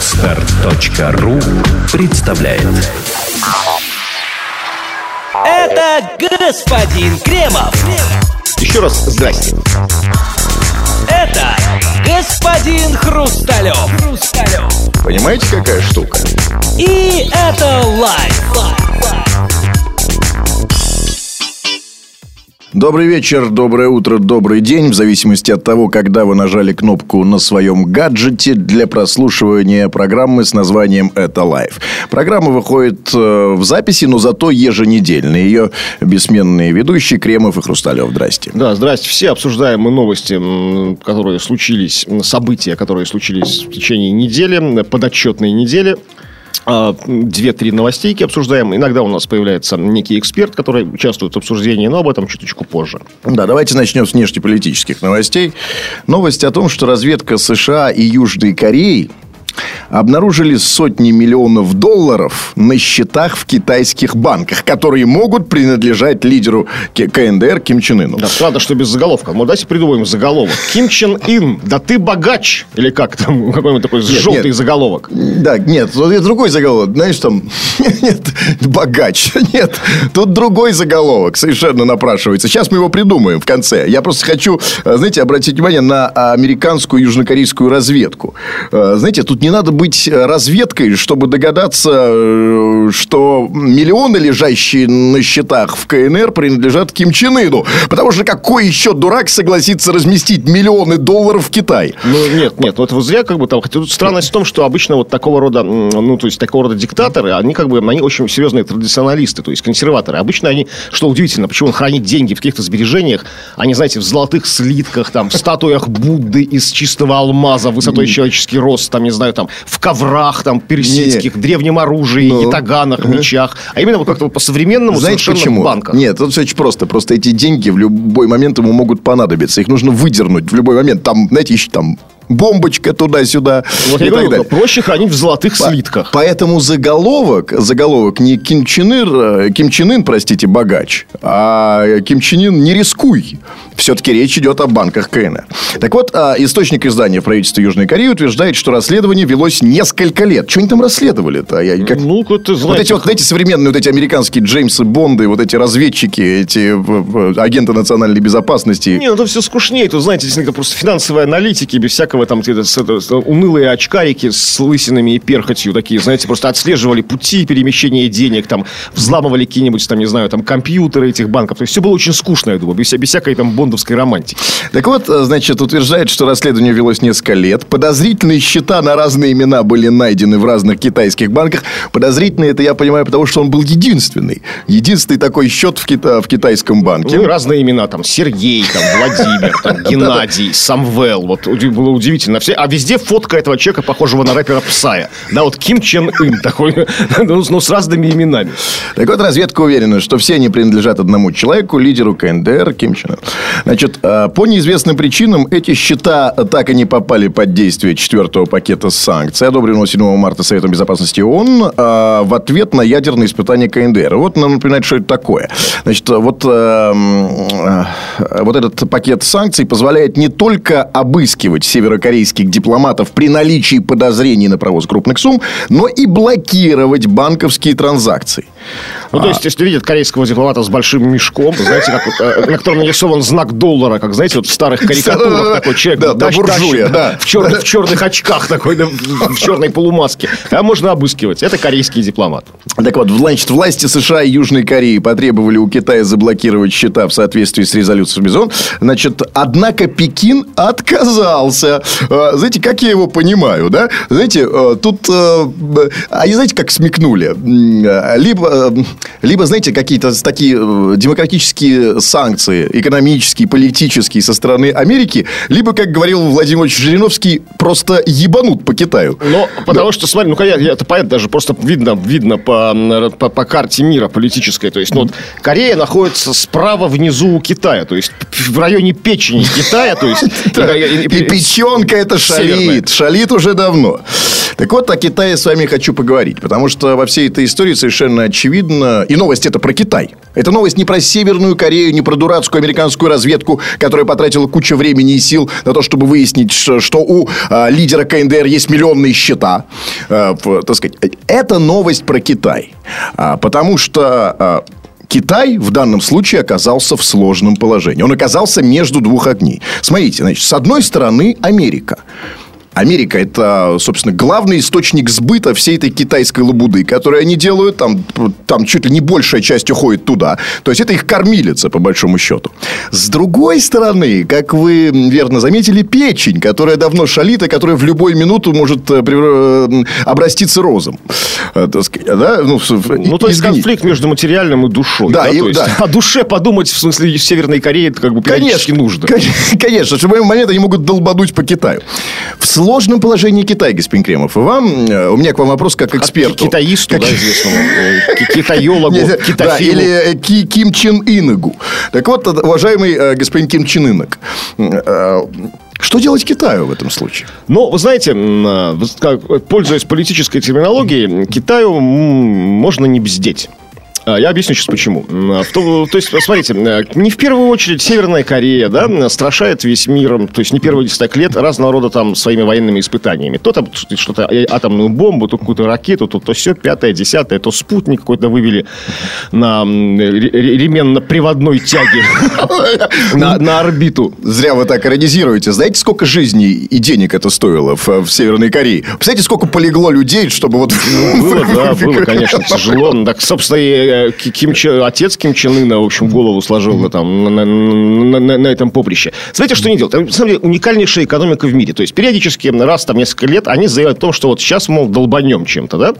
Отстар.ру представляет Это господин Кремов. Еще раз здрасте. Это господин Хрусталев. Хрусталев. Понимаете, какая штука? И это лайф. Добрый вечер, доброе утро, добрый день, в зависимости от того, когда вы нажали кнопку на своем гаджете для прослушивания программы с названием «Это лайф». Программа выходит э, в записи, но зато еженедельно. Ее бессменные ведущие Кремов и Хрусталев. Здрасте. Да, здрасте. Все обсуждаем мы новости, которые случились, события, которые случились в течение недели, подотчетной недели. А, Две-три новостейки обсуждаем. Иногда у нас появляется некий эксперт, который участвует в обсуждении, но об этом чуточку позже. Да, давайте начнем с внешнеполитических новостей. Новость о том, что разведка США и Южной Кореи обнаружили сотни миллионов долларов на счетах в китайских банках, которые могут принадлежать лидеру КНДР Ким Чен Ыну. Да, правда, что без заголовка. Мы давайте придумаем заголовок. Ким Чен Ин, да ты богач! Или как там, какой-нибудь такой желтый нет. заголовок. Да, нет, вот это другой заголовок. Знаешь, там, нет, богач. Нет, тут другой заголовок совершенно напрашивается. Сейчас мы его придумаем в конце. Я просто хочу, э, знаете, обратить внимание на американскую и южнокорейскую разведку. Э, Знаете, тут не надо быть э, разведкой, чтобы догадаться, э, что миллионы, лежащие на счетах в КНР, принадлежат Ким Чен Ыну. Потому что какой еще дурак согласится разместить миллионы долларов в Китай? Ну, нет, нет, вот вы зря как бы там... Хотя тут странность в том, что обычно вот такого рода, ну, то есть такого рода диктаторы, они как бы, они очень серьезные традиционалисты, то есть консерваторы. Обычно они, что удивительно, почему он хранит деньги в каких-то сбережениях, они, знаете, в золотых слитках, там, в статуях Будды из чистого алмаза, высотой человеческий рост, там, не знаю, там, в коврах, там, персидских, древнем оружии, Ну. ятаганах, мечах. А именно вот как-то вот по-современному Знаете почему? банках. Нет, тут все очень просто. Просто эти деньги в любой момент ему могут понадобиться. Их нужно выдернуть в любой момент. Там, знаете, еще там бомбочка туда-сюда Вот и я говорю, проще хранить в золотых По- слитках. Поэтому заголовок, заголовок не Ким Чен Ир, э, Ким Чен Ын, простите, богач, а Ким Чен Ын не рискуй. Все-таки речь идет о банках КНР. Так вот, а, источник издания правительства Южной Кореи утверждает, что расследование велось несколько лет. Что они там расследовали-то? Я как- Ну, это, вот знаете, эти вот, знаете, современные вот эти американские Джеймсы Бонды, вот эти разведчики, эти в- в- агенты национальной безопасности. Не, ну это все скучнее. Тут, знаете, действительно, просто финансовые аналитики, без всякого там это, с- унылые очкарики с лысинами и перхотью такие, знаете, просто отслеживали пути перемещения денег, там, взламывали какие-нибудь, там, не знаю, там, компьютеры этих банков. То есть, все было очень скучно, я думаю, без, без всякой там бондовской романтики. Так вот, э, значит, утверждает, что расследование велось несколько лет. Подозрительные счета на разные имена были найдены в разных китайских банках. Подозрительные, это я понимаю, потому что он был единственный. Единственный такой счет в, кита- в китайском банке. Ну, разные имена, там, Сергей, там, Владимир, там, Геннадий, Самвел, вот, было удивительно. Все, а везде фотка этого человека, похожего на рэпера Псая. Да, вот Ким Чен Ын такой, ну, с- ну, с разными именами. Так вот, разведка уверена, что все они принадлежат одному человеку, лидеру КНДР Ким Чен Ын. Значит, э, по неизвестным причинам эти счета так и не попали под действие четвертого пакета санкций, одобренного 7 марта Советом Безопасности ООН э, в ответ на ядерные испытания КНДР. Вот нам напоминает, что это такое. Значит, вот, э, м, э, вот этот пакет санкций позволяет не только обыскивать северокорейских дипломатов при наличии подозрений на провоз крупных сумм, но и блокировать банковские транзакции. Ну, то есть, если видят корейского дипломата с большим мешком, знаете, как вот, э, на котором нарисован знак доллара, как, знаете, вот в старых карикатурах такой человек Да, да, буржуя, да. в, черных, в черных очках такой, в черной полумаске. А можно обыскивать. Это корейский дипломат. Так вот, значит, власти США и Южной Кореи потребовали у Китая заблокировать счета в соответствии с резолюцией Бизон. Значит, однако Пекин отказался. Э, Знаете, как я его понимаю, да? Знаете, э, тут... Они, знаете, как смекнули? Либо, либо знаете, какие-то такие э, демократические санкции, экономические, политические со стороны Америки, либо, как говорил Владимир Жириновский, просто ебанут по Китаю. Но потому что, смотри, ну, я, это понятно, даже просто видно, видно по, по, по карте мира политической. То есть, ну, вот Корея находится справа внизу у Китая. То есть, в районе печени Китая. То есть, и- печенка это шалит. Шалит уже давно. Так вот, о Китае с вами хочу поговорить, потому что во всей этой истории совершенно очевидно, и новость это про Китай. Это новость не про Северную Корею, не про дурацкую американскую разведку, которая потратила кучу времени и сил на то, чтобы выяснить, что у а, лидера КНДР есть миллионные счета. А, в, так сказать, это новость про Китай. А, потому что а, Китай в данном случае оказался в сложном положении. Он оказался между двух огней. Смотрите, значит, с одной стороны Америка. Америка – это, собственно, главный источник сбыта всей этой китайской лабуды, которую они делают. Там, там чуть ли не большая часть уходит туда. То есть, это их кормилица, по большому счету. С другой стороны, как вы верно заметили, печень, которая давно шалит, и которая в любую минуту может э, э, обрасти циррозом. Э, да? Ну, ну то есть, конфликт между материальным и душой. Да, да? И, то есть, да. о душе подумать, в смысле, в Северной Корее, это как бы конечно, нужно. Конечно, в любой момент они могут долбануть по Китаю. В сложном положении Китай, господин Кремов. И вам, э, у меня к вам вопрос как эксперту. Китаисту, как... да, известному. Э, китаёлогу, Да, или э, Ким Чен Иногу. Так вот, уважаемый господин Ким Чен Инок, что делать Китаю в этом случае? Ну, вы знаете, пользуясь политической терминологией, Китаю можно не бздеть. А, я объясню сейчас почему. А, то, то есть, смотрите, э, не в первую очередь Северная Корея, да, страшает весь мир, то есть не первые десяток лет разного рода там своими военными испытаниями. То там что-то э, атомную бомбу, то какую-то ракету, то, то все, пятое, десятое, то спутник какой-то вывели на ременно-приводной тяге на, на орбиту. Зря вы так иронизируете. Знаете, сколько жизней и денег это стоило в, в Северной Корее? Представляете, сколько полегло людей, чтобы вот... Ну, было, да, было, конечно, тяжело. Так, собственно, и Ким Чен, отец Ким Чен Ына, в общем, голову сложил там, на, на, на, на этом поприще. Знаете, что они делают? Это, на самом деле, уникальнейшая экономика в мире. То есть, периодически, раз там несколько лет, они заявляют о том, что вот сейчас, мол, долбанем чем-то, да?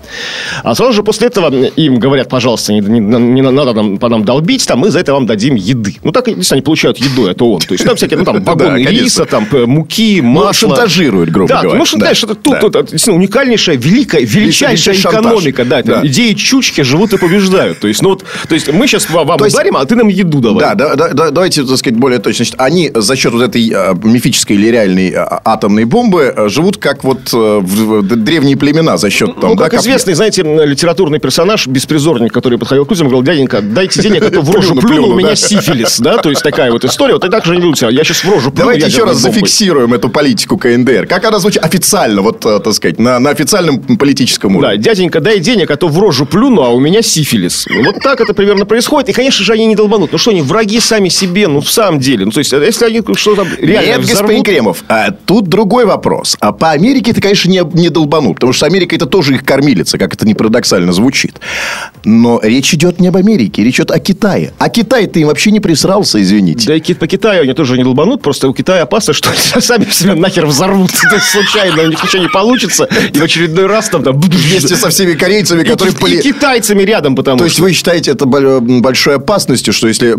А сразу же после этого им говорят, пожалуйста, не, не, не надо нам, по нам долбить, там, мы за это вам дадим еды. Ну, так, если они получают еду, это он. То есть, там всякие, ну, там, вагоны риса, там, муки. Ну, шантажируют, грубо говоря. Ну, знаешь, это тут, тут действительно уникальнейшая, великая, величайшая экономика, да, да. идеи чучки живут и побеждают. То есть, ну вот, то есть мы сейчас вам то ударим, а ты нам еду давай. Да, да, да, да, давайте, так сказать, более точно. Значит, они за счет вот этой а, мифической или реальной а, атомной бомбы а, живут как вот в, в древние племена за счет там, Ну, да, как копья. известный, знаете, литературный персонаж, беспризорник, который подходил к людям и говорил, дяденька, дайте денег, а то в рожу плюну, у меня сифилис, да, то есть такая вот история. Вот и так же не ведут Я сейчас в рожу плюну. Давайте еще раз зафиксируем эту политику КНДР. Как она звучит официально, вот, так сказать, на, на официальном политическом уровне? Да, дяденька, дай денег, а то в рожу плюну, а у меня сифилис. Вот так это примерно происходит. И, конечно же, они не долбанут. Ну что они, враги сами себе, ну, в самом деле. Ну, то есть, если они что-то реально Нет, взорвут... господин Кремов, а, тут другой вопрос. А по Америке это, конечно, не, не долбанут. Потому что Америка это тоже их кормилица, как это не парадоксально звучит. Но речь идет не об Америке, речь идет о Китае. А Китай-то им вообще не присрался, извините. Да и по Китаю они тоже не долбанут. Просто у Китая опасно, что они сами себя нахер взорвут. То есть, случайно у них ничего не получится. И в очередной раз там... там Вместе со всеми корейцами, которые... И, и китайцами рядом, потому То есть, вы считаете это большой опасностью, что если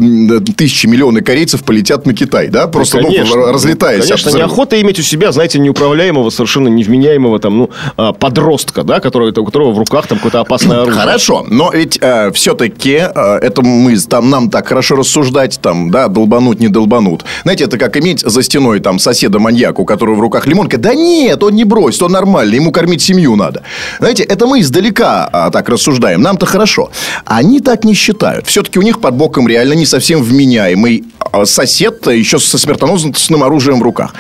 тысячи, миллионы корейцев полетят на Китай, да? Просто ну, конечно, ну, разлетаясь. Конечно, неохота иметь у себя, знаете, неуправляемого, совершенно невменяемого там, ну, а, подростка, да, который, у которого в руках там какое-то опасное оружие. Хорошо, но ведь э, все-таки э, это мы, там, нам так хорошо рассуждать, там, да, долбанут, не долбанут. Знаете, это как иметь за стеной там соседа-маньяка, у которого в руках лимонка. Да нет, он не бросит, он нормальный, ему кормить семью надо. Знаете, это мы издалека а, так рассуждаем, нам-то хорошо. Они так не считают. Все-таки у них под боком реально не совсем вменяемый а, сосед еще со смертоносным оружием в руках.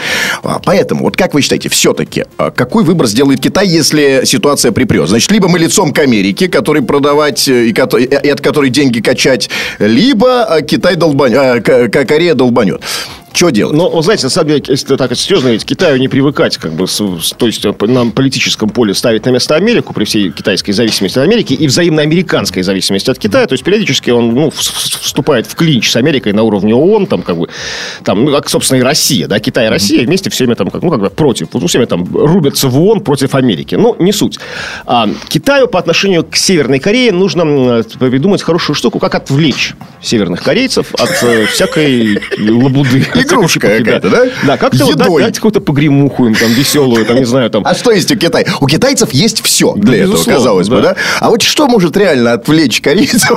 А, поэтому, вот как вы считаете, все-таки, а, какой выбор сделает Китай, если ситуация припрет? Значит, либо мы лицом к Америке, который продавать э, и, и от которой деньги качать, либо Китай долбанет, Корея долбанет. Что делать? Ну, вы знаете, на самом деле, если так серьезно, ведь Китаю не привыкать, как бы, с, то есть э, на политическом поле ставить на место Америку при всей китайской зависимости от Америки и взаимно-американской зависимости от Китая. То есть периодически он ну, вступает в клинч с Америкой на уровне ООН, там, как бы, там, ну, как, собственно, и Россия, да, Китай и Россия вместе все время там, как, ну, как бы против, ну, все время там рубятся в ООН против Америки. Ну, не суть. А, Китаю по отношению к Северной Корее нужно придумать хорошую штуку, как отвлечь северных корейцев от э, всякой лабуды. Игрушка какая-то, да? Да, как-то вот дать, дать какую-то погремуху им там веселую, там, не знаю, там. А что есть у Китая? У китайцев есть все для этого, безусловно, казалось бы, да. да? А вот что может реально отвлечь корейцев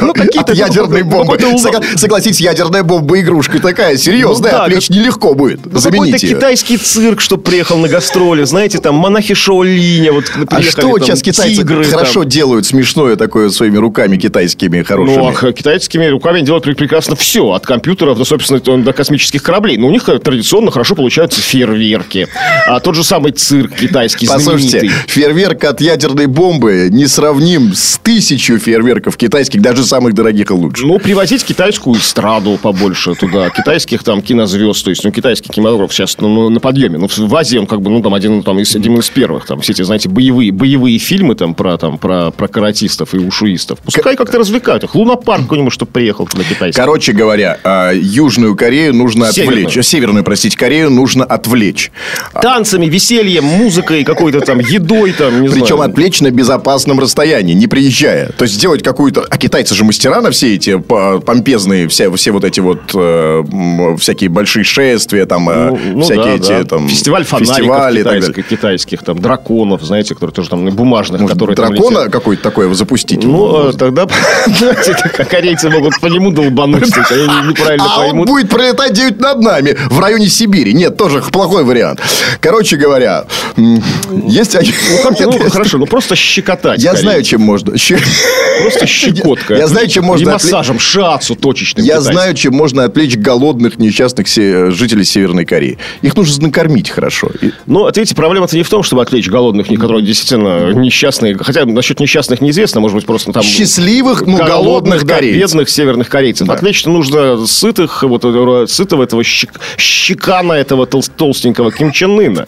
Ну, от ну, ядерной ну, бомбы? какой-то Согла- Согласитесь, ядерная бомба игрушка такая серьезная, Ну, да, отвлечь нелегко будет. Ну, какой-то Заменить ее. китайский цирк, что приехал на гастроли, знаете, там монахи Шаолиня, вот А что там, сейчас китайцы тигры, там. хорошо делают смешное такое своими руками китайскими хорошими? Ну, а китайскими руками делают пре- прекрасно все. От компьютеров до, собственно, до космических кораблей. Но у них э, традиционно хорошо получаются фейерверки. А тот же самый цирк китайский Послушайте, знаменитый. фейерверк от ядерной бомбы не сравним с тысячу фейерверков китайских, даже самых дорогих и лучших. Ну, привозить китайскую эстраду побольше туда, китайских там кинозвезд, то есть, ну, китайский кинематограф сейчас ну, ну, на подъеме. Ну, в Азии он как бы, ну, там, один, там, из, один из первых, там, все эти, знаете, боевые, боевые фильмы там про, там, про, про каратистов и ушуистов. Пускай как-то развлекают их. Лунопарк какой-нибудь, чтобы приехал на китайский. Короче говоря, а, Южную Корею нужно Северную. отвлечь. Северную, простите, Корею нужно отвлечь. Танцами, весельем, музыкой, какой-то там едой, там, не Причем знаю. отвлечь на безопасном расстоянии, не приезжая. То есть сделать какую-то... А китайцы же мастера на все эти по- помпезные, все, все вот эти вот э, всякие большие шествия, там, э, Ну, ну всякие да, эти да. там... Фестиваль фонариков фестивали китайских, китайских, там, драконов, знаете, которые тоже там бумажных, Может, которые дракона какой-то такой запустить? Ну, э, тогда, как корейцы могут по нему долбануть, они неправильно А он поймут. будет пролетать 9 над нами в районе Сибири. Нет, тоже плохой вариант. Короче говоря, есть... Ну, как- ну, хорошо, ну просто щекотать. Я корейцев. знаю, чем можно. Просто щекотка. Я знаю, чем можно И отвлечь- массажем, шацу точечным. Я знаю, чем можно отвлечь голодных несчастных жителей Северной Кореи. Их нужно накормить хорошо. Ну, вот видите, проблема-то не в том, чтобы отвлечь голодных, которые действительно несчастные. Хотя насчет несчастных неизвестно, может быть, просто там... Счастливых, ну, голодных да, корейцев. бедных северных корейцев. Да. Отвлечь-то нужно сытых, вот этого- сытого этого щек- щекана этого тол- толстенького Ким Чен Ына.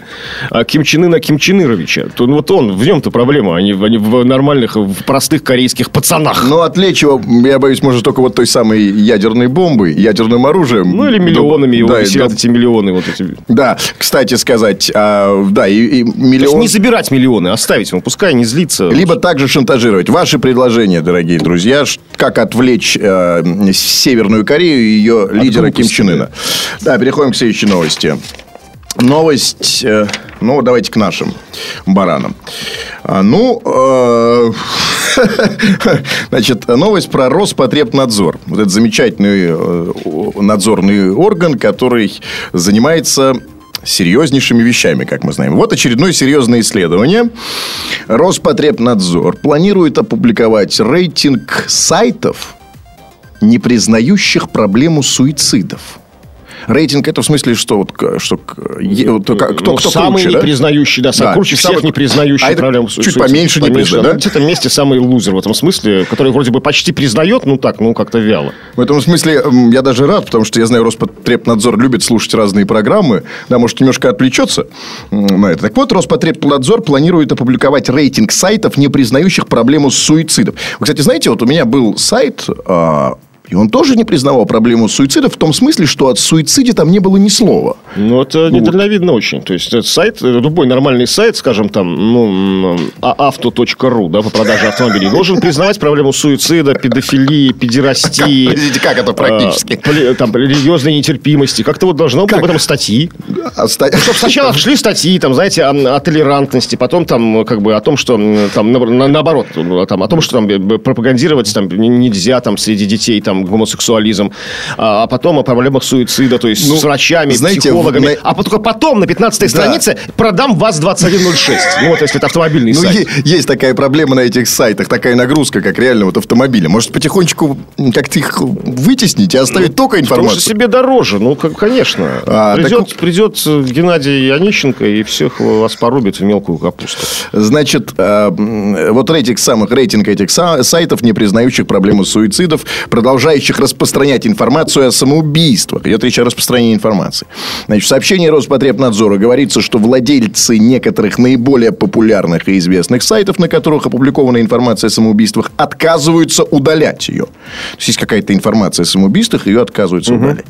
А Ким Чен Ына Ким Чен Ыровича. То, ну, вот он, в нем-то проблема, а не, в- а не в нормальных, в простых корейских пацанах. Но отвлечь его, я боюсь, может только вот той самой ядерной бомбой, ядерным оружием. Ну, или миллионами его да, висят да, эти миллионы вот эти. да, кстати сказать, а, да, и, и миллион... не забирать миллионы, оставить ему, пускай не злится. Либо также шантажировать. Ваши предложения, дорогие друзья, как отвлечь э, Северную Корею и ее лидера Ким Чен Ына. Да, переходим к следующей новости. Новость, э, ну, давайте к нашим баранам. А, ну, э, значит, новость про Роспотребнадзор. Вот это замечательный э, надзорный орган, который занимается серьезнейшими вещами, как мы знаем. Вот очередное серьезное исследование. Роспотребнадзор планирует опубликовать рейтинг сайтов, не признающих проблему суицидов. Рейтинг это в смысле, что вот что вот кто, Ну, кто самый круче, да? не признающий, да, Да, круче всех самый- не признающий А это проблему чуть суицида. поменьше не признает, да? да? Где-то вместе самый лузер в этом смысле, который вроде бы почти признает, ну так, ну как-то вяло. В этом смысле я даже рад, потому что я знаю, Роспотребнадзор любит слушать разные программы. Да, может, немножко отвлечется на это. Так вот, Роспотребнадзор планирует опубликовать рейтинг сайтов, не признающих проблему суицидов. Вы, кстати, знаете, вот у меня был сайт, а, и он тоже не признавал проблему суицида в том смысле, что от суициде там не было ни слова. Ну, это недальновидно очень. То есть, этот сайт, э, любой нормальный сайт, скажем, там, ну, а- авто.ру, да, по продаже автомобилей, должен признавать проблему суицида, педофилии, педерастии. Подождите, как это практически? а, пли- Там, религиозной нетерпимости. Как-то вот должно быть об этом статьи. А ста- Чтобы сначала шли статьи, там, знаете, о, толерантности, потом там, как бы, о том, что там, на- на- наоборот, ну, там, о том, что там б- пропагандировать там нельзя там среди детей там гомосексуализм, а, а потом о проблемах суицида, то есть Ну, с врачами, знаете, психологами. в- А только потом на 15 Да. странице продам ВАЗ-2106. Ну, вот если это автомобильный Ну, сайт. есть такая проблема на этих сайтах, такая нагрузка, как реально вот автомобили. Может, потихонечку как-то их вытеснить и оставить только Потому что информацию? себе дороже, ну, как- конечно. А, так придет, вот- придет э, Геннадий Онищенко и всех вас порубит в мелкую капусту. Значит, э, вот рейтинг самых рейтинг этих са- сайтов, не признающих проблему суицидов, продолжающих распространять информацию о самоубийствах. Идет речь о распространении информации. Значит, в сообщении Роспотребнадзора говорится, что владельцы некоторых наиболее популярных и известных сайтов, на которых опубликована информация о самоубийствах, отказываются удалять ее. То есть, есть какая-то информация о самоубийствах, ее отказываются удалять.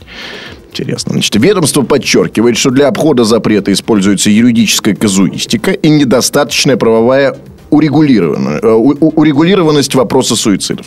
Интересно. Значит, ведомство подчеркивает, что для обхода запрета используется юридическая казуистика и недостаточная правовая урегулированность, урегулированность вопроса суицидов.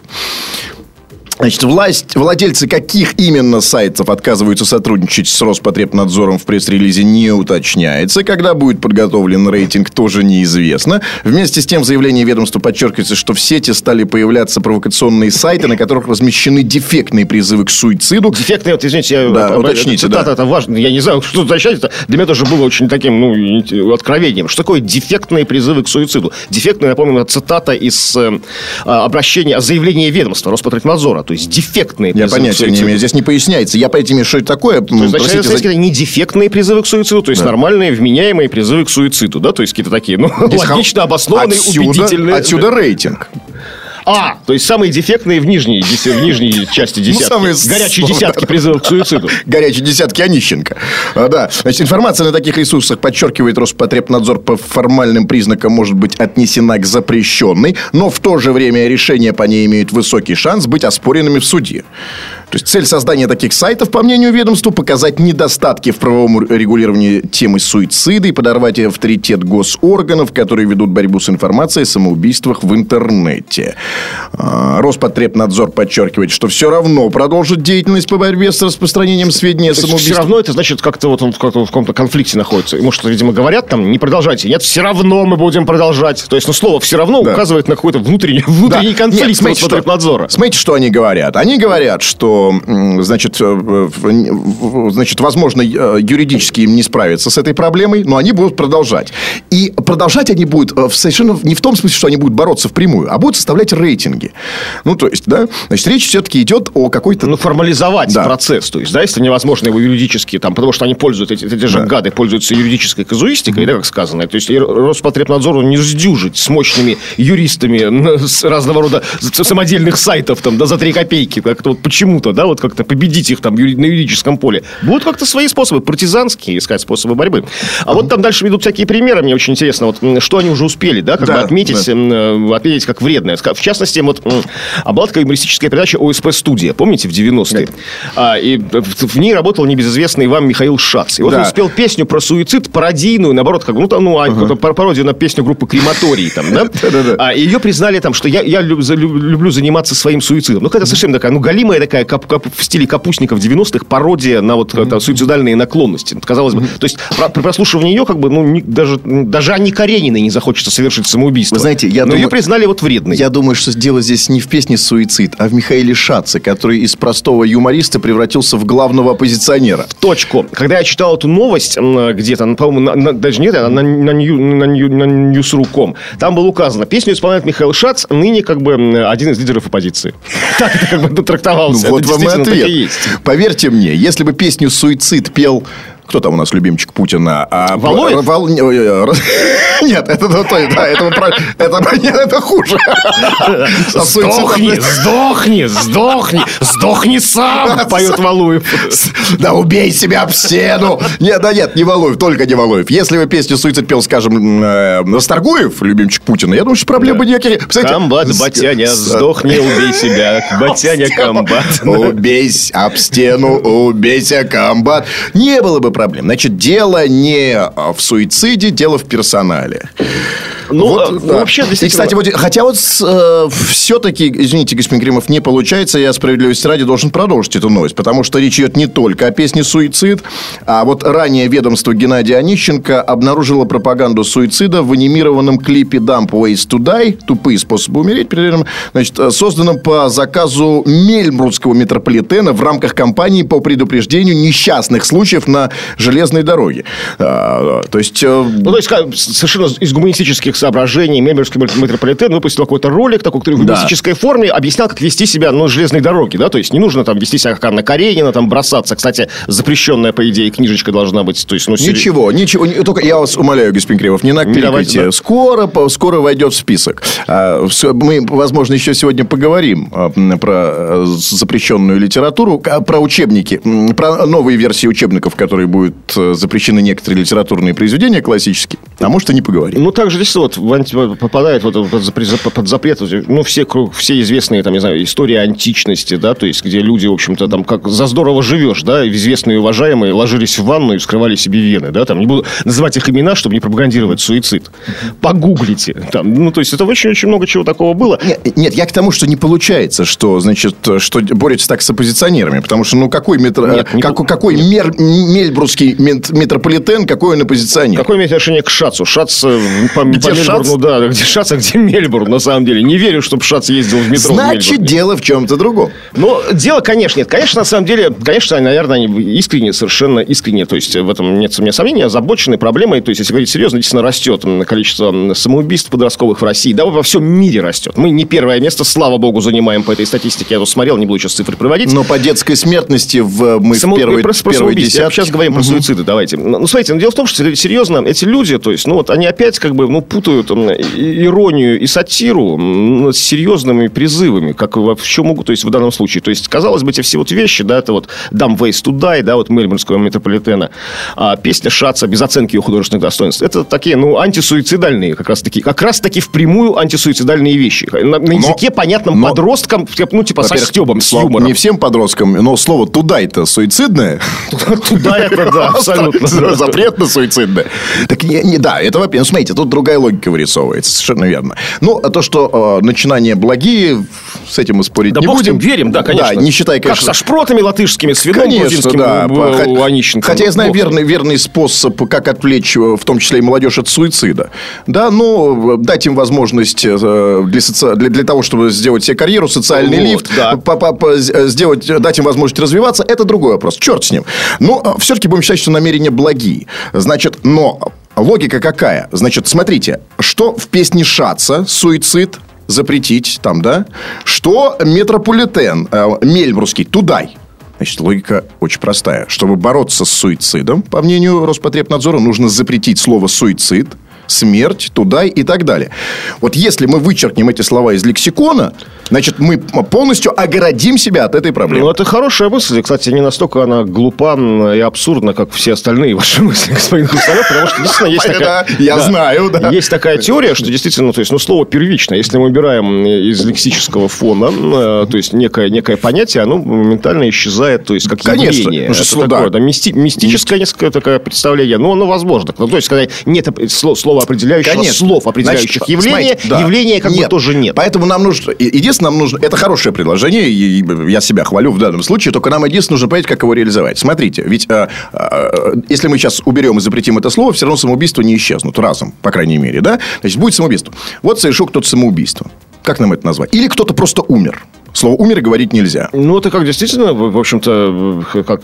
Значит, власть, владельцы каких именно сайтов отказываются сотрудничать с Роспотребнадзором в пресс-релизе не уточняется. Когда будет подготовлен рейтинг, тоже неизвестно. Вместе с тем в заявлении ведомства подчеркивается, что в сети стали появляться провокационные сайты, на которых размещены дефектные призывы к суициду. Дефектные, вот, извините, я, Да, это, уточните, цитата, да. это важно. Я не знаю, что уточнять. Это для меня тоже было очень таким, ну, откровением. Что такое дефектные призывы к суициду? Дефектные, напомню, цитата из э, обращения, заявления ведомства Роспотребнадзора. То есть дефектные Я призывы к понятия не имею. Здесь не поясняется. Я не имею, что это такое. То есть, Простите за- это не дефектные призывы к суициду, то есть нормальные, вменяемые призывы к суициду, да, то есть какие-то такие, ну, Здесь логично обоснованные, отсюда, убедительные. Отсюда рейтинг. А, то есть самые дефектные в нижней, в нижней части десятки. Ну, самые Горячие десятки призывов к суициду. Горячие десятки Онищенко. А, да. Значит, информация на таких ресурсах подчеркивает Роспотребнадзор по формальным признакам может быть отнесена к запрещенной, но в то же время решения по ней имеют высокий шанс быть оспоренными в суде. То есть цель создания таких сайтов, по мнению ведомства, показать недостатки в правовом регулировании темы суицида и подорвать авторитет госорганов, которые ведут борьбу с информацией о самоубийствах в интернете. А, Роспотребнадзор подчеркивает, что все равно продолжит деятельность по борьбе с распространением сведений о есть все равно это значит, как-то вот он в, как- в каком-то конфликте находится. Ему что, видимо, говорят там, не продолжайте. Нет, все равно мы будем продолжать. То есть, ну, слово все равно Да. указывает на какой-то внутренний, внутренний Да. конфликт Нет, смотрите, что- Роспотребнадзора. Смотрите, что они говорят. Они говорят, что, значит, э, значит, возможно, э, юридически им не справиться с этой проблемой, но они будут продолжать. И продолжать они будут э, совершенно не в том смысле, что они будут бороться впрямую, а будут составлять рейтинги. Ну, то есть, да, значит, речь все-таки идет о какой-то... Ну, формализовать Да. процесс. То есть, да, если невозможно его юридически, там, потому что они пользуются, эти, эти же гады пользуются юридической казуистикой, да, как сказано. То есть, и Роспотребнадзору не сдюжить с мощными юристами с разного рода самодельных сайтов, там, да, за три копейки. Как-то вот почему-то, да, вот как-то победить их там юри- на юридическом поле. Будут как-то свои способы, партизанские искать способы борьбы. А вот там дальше ведут всякие примеры, мне очень интересно, вот, что они уже успели, да, как Да, бы отметить, да. э, отметить как вредное. В частности, вот а такая юмористическая передача ОСП-студия, помните, в 90-е? А, и в, ней работал небезызвестный вам Михаил Шац. И вот Да. он спел песню про суицид, пародийную, наоборот, как, ну, там, ну, пар- пародию на песню группы Крематорий, там, да? А, ее признали там, что я, я люб- за- люб- люблю заниматься своим суицидом. Ну, какая-то совершенно такая, ну, галимая такая, кап- кап- в стиле капустников 90-х, пародия на вот это, суицидальные наклонности. Вот, Казалось бы, то есть, про- при прослушивании ее, как бы, ну, ни- даже, даже Анне Карениной не захочется совершить самоубийство. Вы знаете, я Но думаю- ее признали вот вредной. Я думаю, что дело здесь не в песне «Суицид», а в Михаиле Шаце, который из простого юмориста превратился в главного оппозиционера. точку. Когда я читал эту новость где-то, ну, по-моему, на- на- даже нет, а на, на, на, нью- на Ньюс.ру.ком, там было указано, песню исполняет Михаил Шац, ныне как бы один из лидеров оппозиции. Так это как бы Ну, трактовался. вот Это вам и ответ. Поверьте мне, если бы песню «Суицид» пел... Кто там у нас любимчик Путина? А? Вал- не, ой, ой, ой, Нет, это то, то- да, это, это, нет, это хуже. Сдохни, сдохни, сдохни, сдохни сам, поет Валуев. Да убей себя об стену. Нет, да нет, не Валуев, только не Валуев. Если бы песню «Суицид» пел, скажем, э, Расторгуев, любимчик Путина, я думаю, что проблем бы никаких. Комбат, батяня, сдохни, убей себя. Батяня, комбат. Убейся об стену, убейся, комбат. Не было бы проблем. Значит, дело не а, в суициде, дело в персонале. Ну, а, ну, да. вообще, И, действительно... кстати, вот, хотя вот все-таки, извините, господин Кремов, не получается, я справедливости ради должен продолжить эту новость, потому что речь идет не только о песне «Суицид», а вот ранее ведомство Геннадия Онищенко обнаружило пропаганду суицида в анимированном клипе «Dump Ways to Die» «Тупые способы умереть», значит, э, созданном по заказу Мельмрутского метрополитена в рамках кампании по предупреждению несчастных случаев на железной дороге. А, То есть... э, Ну, то есть, совершенно из гуманистических соображений Мемберский метрополитен выпустил какой-то ролик, такой, который в Да. гуманистической форме объяснял, как вести себя на железной дороге, да, то есть не нужно там вести себя как Анна Каренина, там бросаться. Кстати, запрещенная, по идее, книжечка должна быть, то есть, ну, сери- Ничего, ничего. Только я вас умоляю, господин Кремов, не накликайте. да. Скоро, скоро войдет в список. А, Мы, возможно, еще сегодня поговорим а, про э, запрещенную литературу, а, про учебники, про новые версии учебников, которые будут э, запрещены некоторые литературные произведения классические. А может, и не поговорим. Ну, также здесь вот в анти- попадает вот под запрет, под запрет, ну, все, все известные, там, не знаю, истории античности, да, то есть, где люди, в общем-то, там, как за здорово живешь, да, известные и уважаемые ложились в ванну и вскрывали себе вены, да, там, не буду называть их имена, чтобы не пропагандировать суицид. Погуглите, там, ну, то есть, это очень-очень много чего такого было. Нет, нет, я к тому, что не получается, что, значит, что борется так с оппозиционерами. Потому что, ну, какой, метро, Нет, не как- по- какой мер, мельбургский мет- метрополитен, какой он оппозиционер? Какое имеет отношение к Шацу? Шац э, по, Где по Мельбурну, Шац? да, где Шац, а где Мельбурн, на самом деле. Не верю, чтобы Шац ездил в метро в Значит, Мельбурне. дело в чем-то другом. Ну, дело, конечно, нет. Конечно, на самом деле, конечно, наверное, они искренне, совершенно искренне, то есть в этом нет у меня сомнений, озабочены проблемой. То есть, если говорить серьезно, действительно растет количество самоубийств подростковых в России. Да, во всем мире растет. Мы не первое место, слава богу, занимаем по этой статистике. Я тут смотрел, не буду сейчас цифры приводить. Но по детской смертности в, мы Само- в первой, про- про первой десятке. Сейчас говорим про суициды, давайте. Ну, ну, смотрите, ну, дело в том, что серьезно, эти люди, то есть, ну, вот они опять как бы, ну, путают иронию и сатиру м, с серьезными призывами, как во в чем могут, то есть, в данном случае. То есть, казалось бы, эти все вот вещи, да, это вот «Dumb Ways to Die», да, вот Мельбурнского метрополитена, а песня Шаца без оценки ее художественных достоинств. Это такие, ну, антисуицидальные как раз таки, как раз таки впрямую антисуицидальные вещи. На, на языке понятном но- подросткам, ну, типа, со стебом, с юмором. Не всем подросткам, но слово «туда»-то суицидное. Туда это, да, абсолютно. Запрет на суицидное. Так, не, да, это во-первых. Ну, смотрите, тут другая логика вырисовывается. Совершенно верно. Ну, а то, что э, начинания благие, с этим мы спорить Да не будем. ним, верим, да, конечно. Да, не считая, Как конечно... со шпротами латышскими, с вином Конечно, грузинским да. у, Хо- у. Хотя я знаю верный, верный способ, как отвлечь, э, в том числе и молодежь от суицида. Да, ну, дать им возможность э, для, соци- для, для того, чтобы сделать себе карьеру, социальный Вот, лифт, да. по- по- по- э, сделать, дать им возможность развиваться, это другой вопрос. Черт с ним. Но все-таки будем считать, что намерения благие. Значит, но логика какая? Значит, смотрите, что в песне Шаца суицид запретить там, да? Что метрополитен, э, Мельбургский, Тудай. Значит, логика очень простая. Чтобы бороться с суицидом, по мнению Роспотребнадзора, нужно запретить слово суицид, смерть, тудай и так далее. Вот если мы вычеркнем эти слова из лексикона, значит, мы полностью оградим себя от этой проблемы. Ну, это хорошая мысль. Кстати, не настолько она глупа и абсурдна, как все остальные ваши мысли, господин Хрусталев, потому что действительно есть такая... я знаю, да. Есть такая теория, что действительно, то есть, ну, слово первично. Если мы убираем из лексического фона, э, то есть, некое, некое понятие, оно моментально исчезает, то есть, как Конечно. явление. Ну, что Это такое, да. да, мисти- мистическое несколько такое представление, но оно возможно. Ну, то есть, когда нет сло- слова определяющего, Конечно. слов определяющих Значит, явления, смотрите, да. явления как бы тоже нет. Поэтому нам нужно... Единственное, нам нужно... Это хорошее предложение, и и я себя хвалю в данном случае, только нам единственное нужно понять, как его реализовать. Смотрите, ведь э, э, если мы сейчас уберем и запретим это слово, все равно самоубийства не исчезнут разом, по крайней мере, да? Значит, будет самоубийство. Вот совершил кто-то самоубийство. Как нам это назвать? Или кто-то просто умер. Слово «умер» говорить нельзя. Ну, это как действительно, в общем-то, как, как,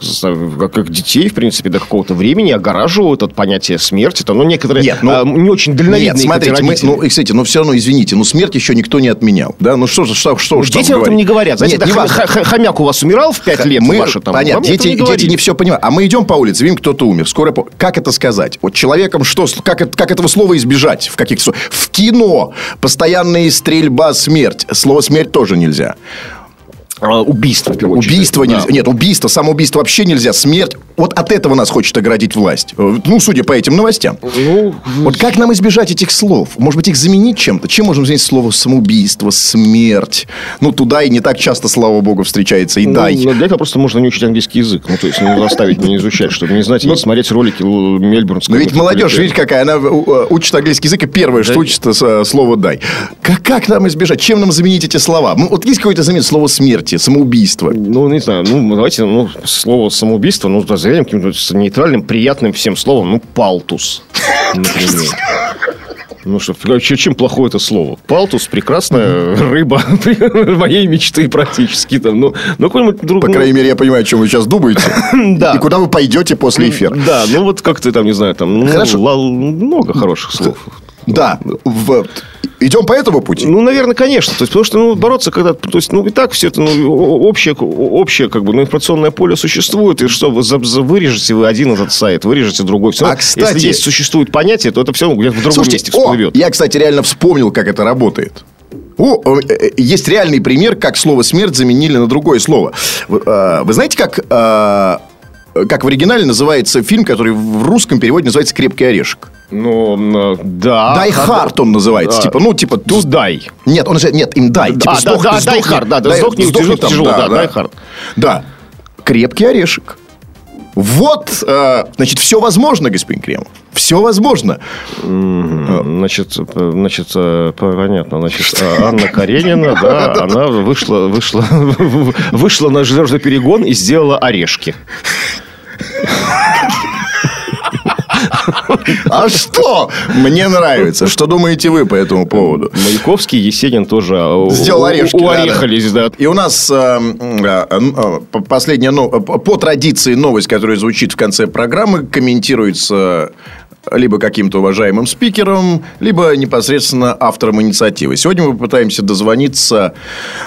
как детей, в принципе, до какого-то времени огораживают от понятия смерти. Там, ну, некоторые Нет, ну, а, не очень дальновидные Нет, смотрите, мы, ну, и, кстати, но все равно, извините, но смерть еще никто не отменял. Да? Ну, что же, что, что, Ну, дети об этом говорить? не говорят. Знаете, Нет, не хом- х- хомяк у вас умирал в 5 лет, мы, ваши там. понятно, дети, не дети не все понимают. А мы идем по улице, видим, кто-то умер. Скоро по- Как это сказать? Вот человеком что? Как, это- как этого слова избежать? В каких В кино постоянная стрельба, смерть. Слово смерть тоже нельзя. А, убийство, в первую очередь. Убийство Да. нельзя. Нет, убийство, самоубийство вообще нельзя. Смерть. Вот от этого нас хочет оградить власть. Э, Ну, судя по этим новостям. Ну, Вот как нам избежать этих слов? Может быть, их заменить чем-то? Чем можем заменить слово самоубийство, смерть? Ну, туда и не так часто, слава богу, встречается. И ну, дай. ну, для этого просто можно не учить английский язык. Ну, то есть, ну, заставить не изучать, чтобы не знать и не смотреть ролики Мельбурнского. Но Ну, ведь молодежь, видите, какая, она э, учит английский язык, и первое, что учит, это слово «дай». Как, как нам избежать? Чем нам заменить эти слова? Ну, вот есть какой-то замет слово смерти, самоубийство? Ну, не знаю, ну, давайте, ну, слово самоубийство, ну, заменим каким-то нейтральным, приятным всем словом, ну, палтус, например. Ну что, ч- чем плохое это слово? Палтус прекрасная рыба моей мечты практически там. Ну, ну какой-нибудь друг. По ну, крайней мере, я понимаю, о чем вы сейчас думаете. Да. И куда вы пойдете после эфира. Да, ну вот как ты там, не знаю, там ну, Хорошо. ла- много хороших слов. Да. В- Идем по этому пути? Ну, наверное, конечно. То есть, потому что ну, бороться, когда... То есть, ну, и так все это, ну, о- общее, общее как бы, ну, информационное поле существует. И что, вы за- за- вырежете вы один этот сайт, вырежете другой. Все А, равно, кстати- Если есть существует понятие, то это все где-то в другом Слушайте, месте о, всплывет. я, кстати, реально вспомнил, как это работает. О, э, э, есть реальный пример, как слово смерть заменили на другое слово. Вы, э, вы знаете, как, как в оригинале называется фильм, который в русском переводе называется Крепкий орешек? Ну, э, да. Дай Хард он называется. Да. Типа, ну, типа... To die. Нет, он же... Нет, им дай. Типа, А, да, сдохни- да, сдохни- Hard, да, да, дай- сдохни, сдохни тяжело, тяжело, да, да. Die Hard. Да. Крепкий орешек. Вот, э, значит, все возможно, господин Кремов. Все возможно. Значит, э, значит, э, понятно. Значит, э, Анна Каренина, да, она вышла, вышла, вышла на железный перегон и сделала орешки. А что? Мне нравится. Что думаете вы по этому поводу? Маяковский, Есенин тоже э, Сделал орешки. Уорехались, да. И у нас э, м, э, э, п- последняя, но- э, по традиции, новость, которая звучит в конце программы, комментируется либо каким-то уважаемым спикером, либо непосредственно автором инициативы. Сегодня мы попытаемся дозвониться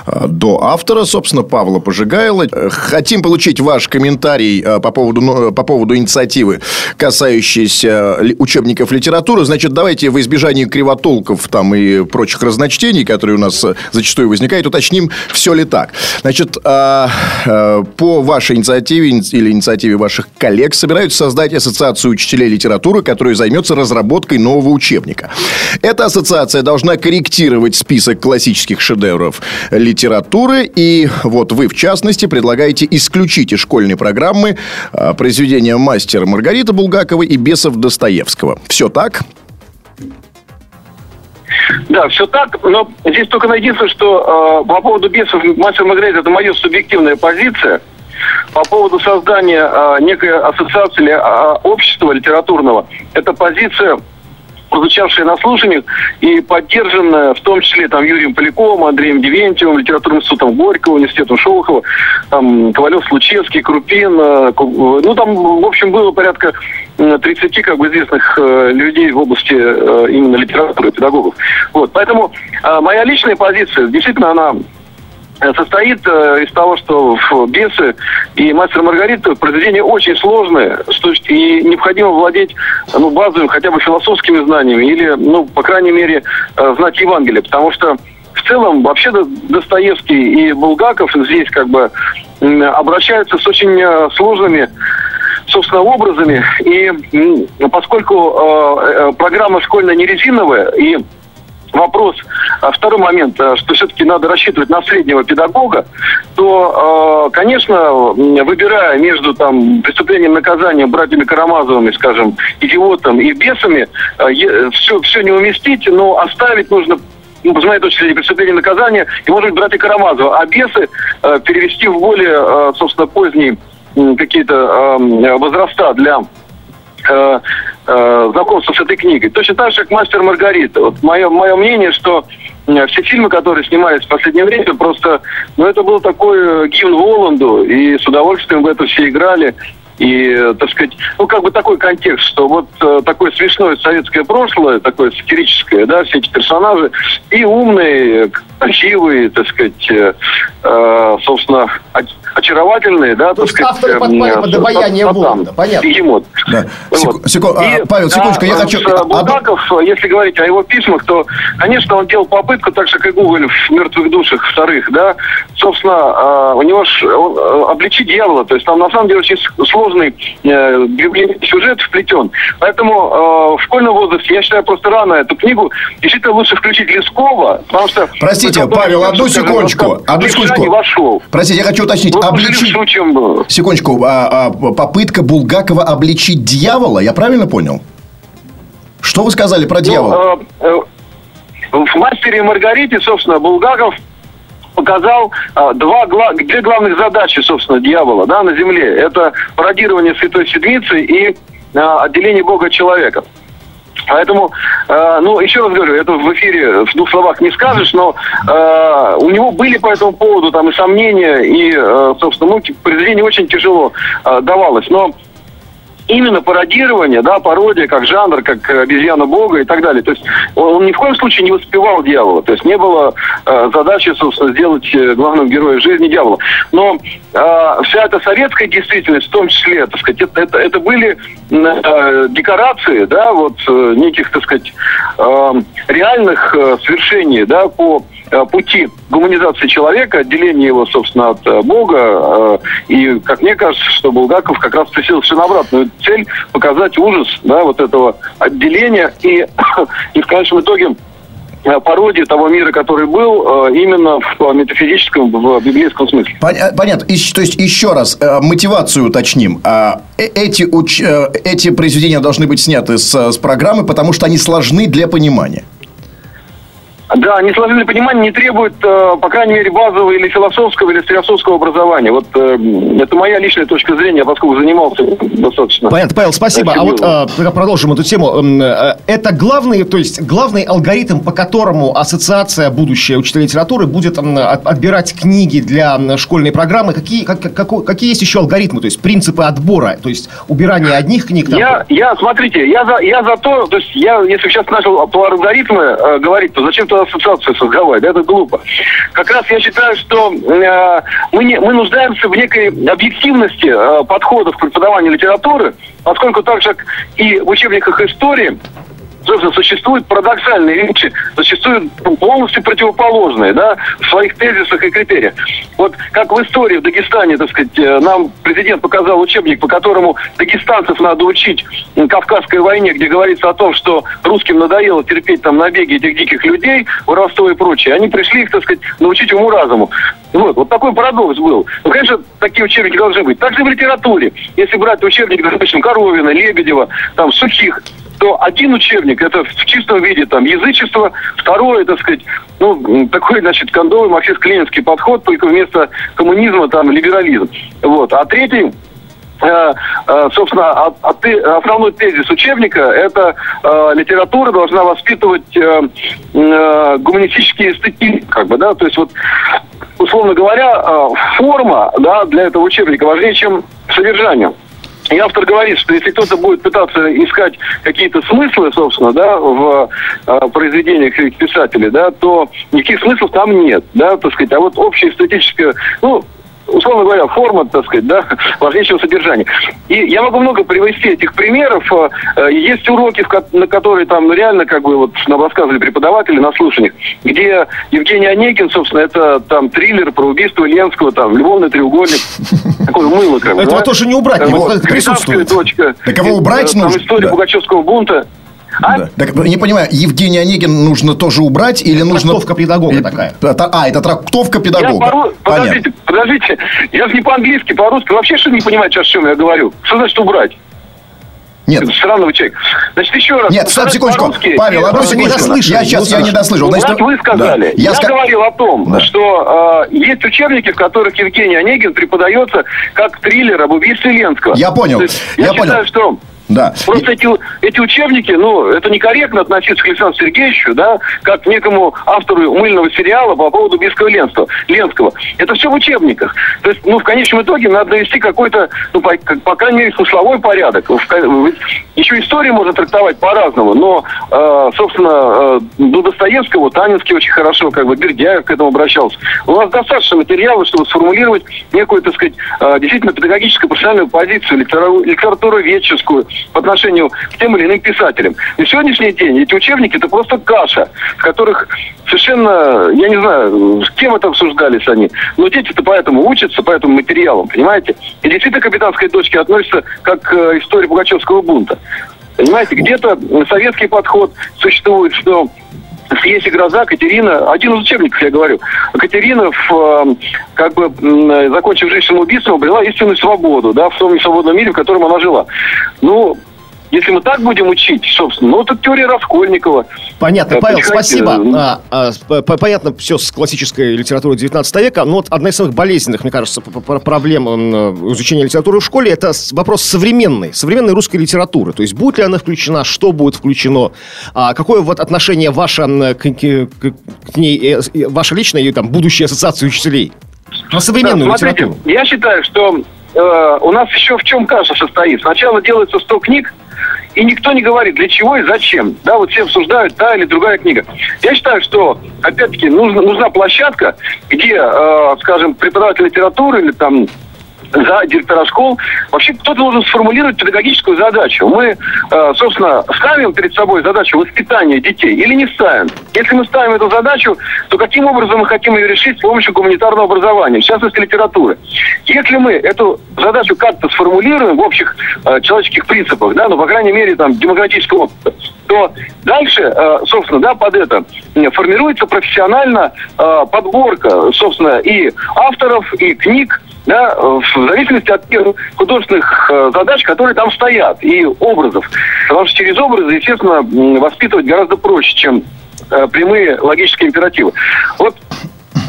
э, до автора, собственно, Павла Пожигайла. Э, Хотим получить ваш комментарий э, по поводу, ну, по поводу инициативы, касающейся учебников литературы. Значит, давайте в избежании кривотолков там и прочих разночтений, которые у нас зачастую возникают, уточним, все ли так. Значит, по вашей инициативе или инициативе ваших коллег собираются создать ассоциацию учителей литературы, которая займется разработкой нового учебника. Эта ассоциация должна корректировать список классических шедевров литературы. И вот вы, в частности, предлагаете исключить из школьной программы э, произведения мастера Маргариты Булгаковой и бесов Достоевского. Все так? Да, все так, но здесь только единственное, что э, по поводу бесов мастер Маргарита это моя субъективная позиция. По поводу создания э, некой ассоциации или э, общества литературного, это позиция прозвучавшая на слушаниях и поддержанная в том числе там Юрием Поляковым, Андреем Девентьевым, литературным институтом Горького, университетом Шолохова, там Ковалев, Случевский, Крупин, э, Ку- ну там, в общем, было порядка э, 30 как бы известных э, людей в области э, именно литературы, педагогов. Вот, поэтому э, моя личная позиция, действительно, она э, состоит э, из того, что «Бесы» и «Мастер Маргарита» произведения очень сложные, что, и необходимо владеть ну, базовыми хотя бы философскими знаниями или, ну, по крайней мере, э, знать Евангелие, потому что в целом вообще До- Достоевский и Булгаков здесь как бы обращаются с очень э, сложными собственно, образами. И поскольку э, э, программа школьная не резиновая, и вопрос, а, второй момент, а, что все-таки надо рассчитывать на среднего педагога, то, э, конечно, выбирая между там преступлением наказанием братьями Карамазовыми, скажем, идиотом и бесами, все, все не уместить, но оставить нужно ну, с моей точки зрения, преступление наказания, и, может быть, братья Карамазова, а бесы э, перевести в более, э, собственно, поздние какие-то э, возраста для э, знакомства с этой книгой. Точно так же, как «Мастер Маргарита». Вот мое, мое мнение, что э, все фильмы, которые снимались в последнее время, просто, ну, это был такой э, гимн Воланду, и с удовольствием в это все играли. И, так сказать, ну, как бы такой контекст, что вот э, такое смешное советское прошлое, такое сатирическое, да, все эти персонажи, и умные, красивые, так сказать, э, собственно, очаровательные, да, То так есть сказать. авторы э, подпали э, под обаяние пацан, Воланда, понятно. бегемот. Да. Вот. секу- а, И, Павел, секундочку, я а, хочу- с, э, Булгаков, если говорить о его письмах, то, конечно, он делал попытку, так же, как и Гоголь в «Мертвых душах» вторых, да, собственно, э, у него ж, он, э, обличить дьявола, то есть там, на самом деле, очень сложный э, библейский сюжет вплетен. Поэтому э, в школьном возрасте, я считаю, просто рано эту книгу действительно лучше включить Лескова, потому что... Простите, Павел, одну секундочку, одну секундочку. Простите, я хочу уточнить. Ну, обличить... был. Секундочку, а, а, попытка Булгакова обличить дьявола, я правильно понял? Что вы сказали про дьявола? Ну, э, э, в «Мастере и Маргарите», собственно, Булгаков показал э, два, две главных задачи, собственно, дьявола да, на земле. Это пародирование Святой Седмицы и э, отделение Бога от человека. Поэтому, э, ну, еще раз говорю, это в эфире в двух словах не скажешь, но э, у него были по этому поводу там и сомнения, и, э, собственно, ну, произведение очень тяжело э, давалось. Но именно пародирование, да, пародия как жанр, как э, обезьяна бога и так далее. То есть он, ни в коем случае не воспевал дьявола. То есть не было э, задачи, собственно, сделать э, главным героем жизни дьявола. Но э, вся эта советская действительность, в том числе, так сказать, это, это, это были э, декорации, да, вот э, неких, так сказать, э, реальных э, свершений, да, по пути гуманизации человека, отделения его, собственно, от э, Бога. Э, и, как мне кажется, что Булгаков как раз преследовал на обратную цель показать ужас да, вот этого отделения и, и в конечном итоге Э, пародия того мира, который был, э, именно в метафизическом, в библейском смысле. Э, понятно. То есть, еще раз, мотивацию уточним. А, эти, уч... эти произведения должны быть сняты с, с программы, потому что они сложны для понимания. Да, несложное понимание не требует, э, по крайней мере, базового или философского, или философского образования. Вот э, это моя личная точка зрения, поскольку занимался достаточно. Понятно, Павел, спасибо. А вот э, продолжим эту тему. Это главный, то есть главный алгоритм, по которому ассоциация будущая учителей литературы будет отбирать книги для школьной программы. Какие, как, как, какие есть еще алгоритмы, то есть принципы отбора, то есть убирание одних книг? Там... Я, я, смотрите, я за, я за то, то есть я, если сейчас начал по алгоритмы э, говорить, то зачем-то ассоциацию создавать. Это глупо. Как раз я считаю, что э, мы, не, мы нуждаемся в некой объективности э, подходов к преподаванию литературы, поскольку так же, как и в учебниках истории, собственно, существуют парадоксальные вещи, существуют полностью противоположные, да, в своих тезисах и критериях. Вот как в истории в Дагестане, так сказать, э, нам президент показал учебник, по которому дагестанцев надо учить Кавказской войне, где говорится о том, что русским надоело терпеть там набеги этих диких людей, воровство и прочее. Они пришли их, так сказать, научить уму-разуму. Вот, вот такой парадокс был. Ну, конечно, такие учебники должны быть. Также в литературе. Если брать учебник, допустим, Коровина, Лебедева, там, Сухих, то один учебник это в чистом виде там язычество, второе, так сказать, ну, такой, значит, кондовый марксист-ленинский подход, только вместо коммунизма там либерализм. Вот. А третий э, э, собственно, а, а основной тезис учебника – это э, литература должна воспитывать гуманистические эстетизм, как бы, да, то есть вот, условно говоря, форма, да, для этого учебника важнее, чем содержание. И автор говорит, что если кто-то будет пытаться искать какие-то смыслы, собственно, да, в э, произведениях писателей, да, то никаких смыслов там нет, да, так сказать. А вот общая эстетическая, ну, условно говоря, форма, так сказать, да, важнее, чем содержание. И я могу много привести этих примеров. Э, есть уроки, на которые там ну, реально, как бы, вот нам рассказывали преподаватели на слушаниях, где Евгений Онегин, собственно, это там триллер про убийство Ленского, там, любовный треугольник, такое мыло, как бы. Этого тоже не убрать, вот. присутствует. Дочка. Так кого убрать нужно? Там история Пугачевского бунта. А? Да. Так, не понимаю, Евгений Онегин нужно тоже убрать или нужно... Трактовка педагога и... такая. А, это трактовка педагога. Я пору... Подождите, подождите. Я же не по-английски, по-русски. Вообще что не понимаете сейчас, о чем я говорю? Что значит убрать? Нет. Странного человека. Значит, еще раз. Нет, стоп, секундочку. Павел, одну секундочку. Я сейчас я не дослышал. Значит, вы сказали. Да. Я, я ска... говорил о том, да. что э, есть учебники, в которых Евгений Онегин преподается как триллер об убийстве Ленского. Я понял. Есть, я, я считаю, понял. что да. Просто эти, эти учебники, ну, это некорректно относиться к Александру Сергеевичу, да, как к некому автору мыльного сериала по поводу Бийского Ленского. Ленского. Это все в учебниках. То есть, ну, в конечном итоге надо довести какой-то, ну, по, по крайней мере, смысловой порядок. Еще историю можно трактовать по-разному, но, э, собственно, э, до Достоевского, Танинский очень хорошо, как бы, Бердяев к этому обращался. У нас достаточно материала, чтобы сформулировать некую, так сказать, э, действительно педагогическую профессиональную позицию, литературу, литературоведческую, по отношению к тем или иным писателям. В сегодняшний день эти учебники это просто каша, в которых совершенно, я не знаю, с кем это обсуждались они, но дети-то поэтому учатся, по этому материалам, понимаете? И действительно капитанской дочке относятся как к э, истории Пугачевского бунта. Понимаете, где-то советский подход существует, что есть и гроза, Катерина, один из учебников, я говорю, Катерина, в, э, как бы, закончив жизнь убийством, обрела истинную свободу, да, в том несвободном мире, в котором она жила. Ну, если мы так будем учить, собственно, ну, это теория Раскольникова. Понятно, да, Павел, спасибо. А, а, понятно все с классической литературы 19 века, но вот одна из самых болезненных, мне кажется, проблем изучения литературы в школе, это вопрос современной, современной русской литературы. То есть, будет ли она включена, что будет включено, а какое вот отношение ваше к, к, к ней, э, ваше личное и там будущее ассоциации учителей? На современную да, смотрите, литературу. Я считаю, что э, у нас еще в чем каша состоит. Сначала делается 100 книг, и никто не говорит, для чего и зачем. Да, вот все обсуждают та или другая книга. Я считаю, что, опять-таки, нужна, нужна площадка, где, э, скажем, преподаватель литературы или там за директора школ. Вообще кто-то должен сформулировать педагогическую задачу. Мы, э, собственно, ставим перед собой задачу воспитания детей или не ставим? Если мы ставим эту задачу, то каким образом мы хотим ее решить с помощью гуманитарного образования, в частности литературы? Если мы эту задачу как-то сформулируем в общих э, человеческих принципах, да, ну, по крайней мере, там, демократического опыта, то дальше, э, собственно, да, под это формируется профессионально подборка, собственно, и авторов, и книг, да, в зависимости от тех художественных э, задач, которые там стоят, и образов. Потому что через образы, естественно, воспитывать гораздо проще, чем э, прямые логические императивы. Вот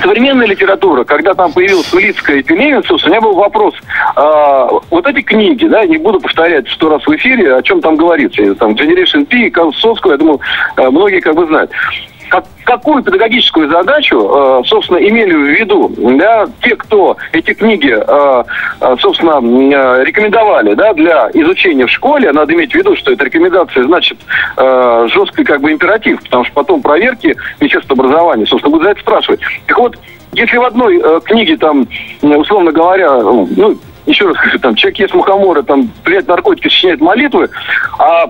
современная литература, когда там появилась Улицкая и Тюлевинцев, у меня был вопрос. А, вот эти книги, да, не буду повторять сто раз в эфире, о чем там говорится. Там Generation P, Консовскую, я думаю, э, многие как бы знают как, какую педагогическую задачу, э, собственно, имели в виду да, те, кто эти книги, э, э, собственно, рекомендовали да, для изучения в школе. Надо иметь в виду, что эта рекомендация значит жесткий как бы императив, потому что потом проверки Министерства образования, собственно, будут за это спрашивать. Так вот, если в одной книге, там, условно говоря, ну, еще раз скажу, там, человек ест мухомора, там, принимает наркотики, сочиняет молитвы, а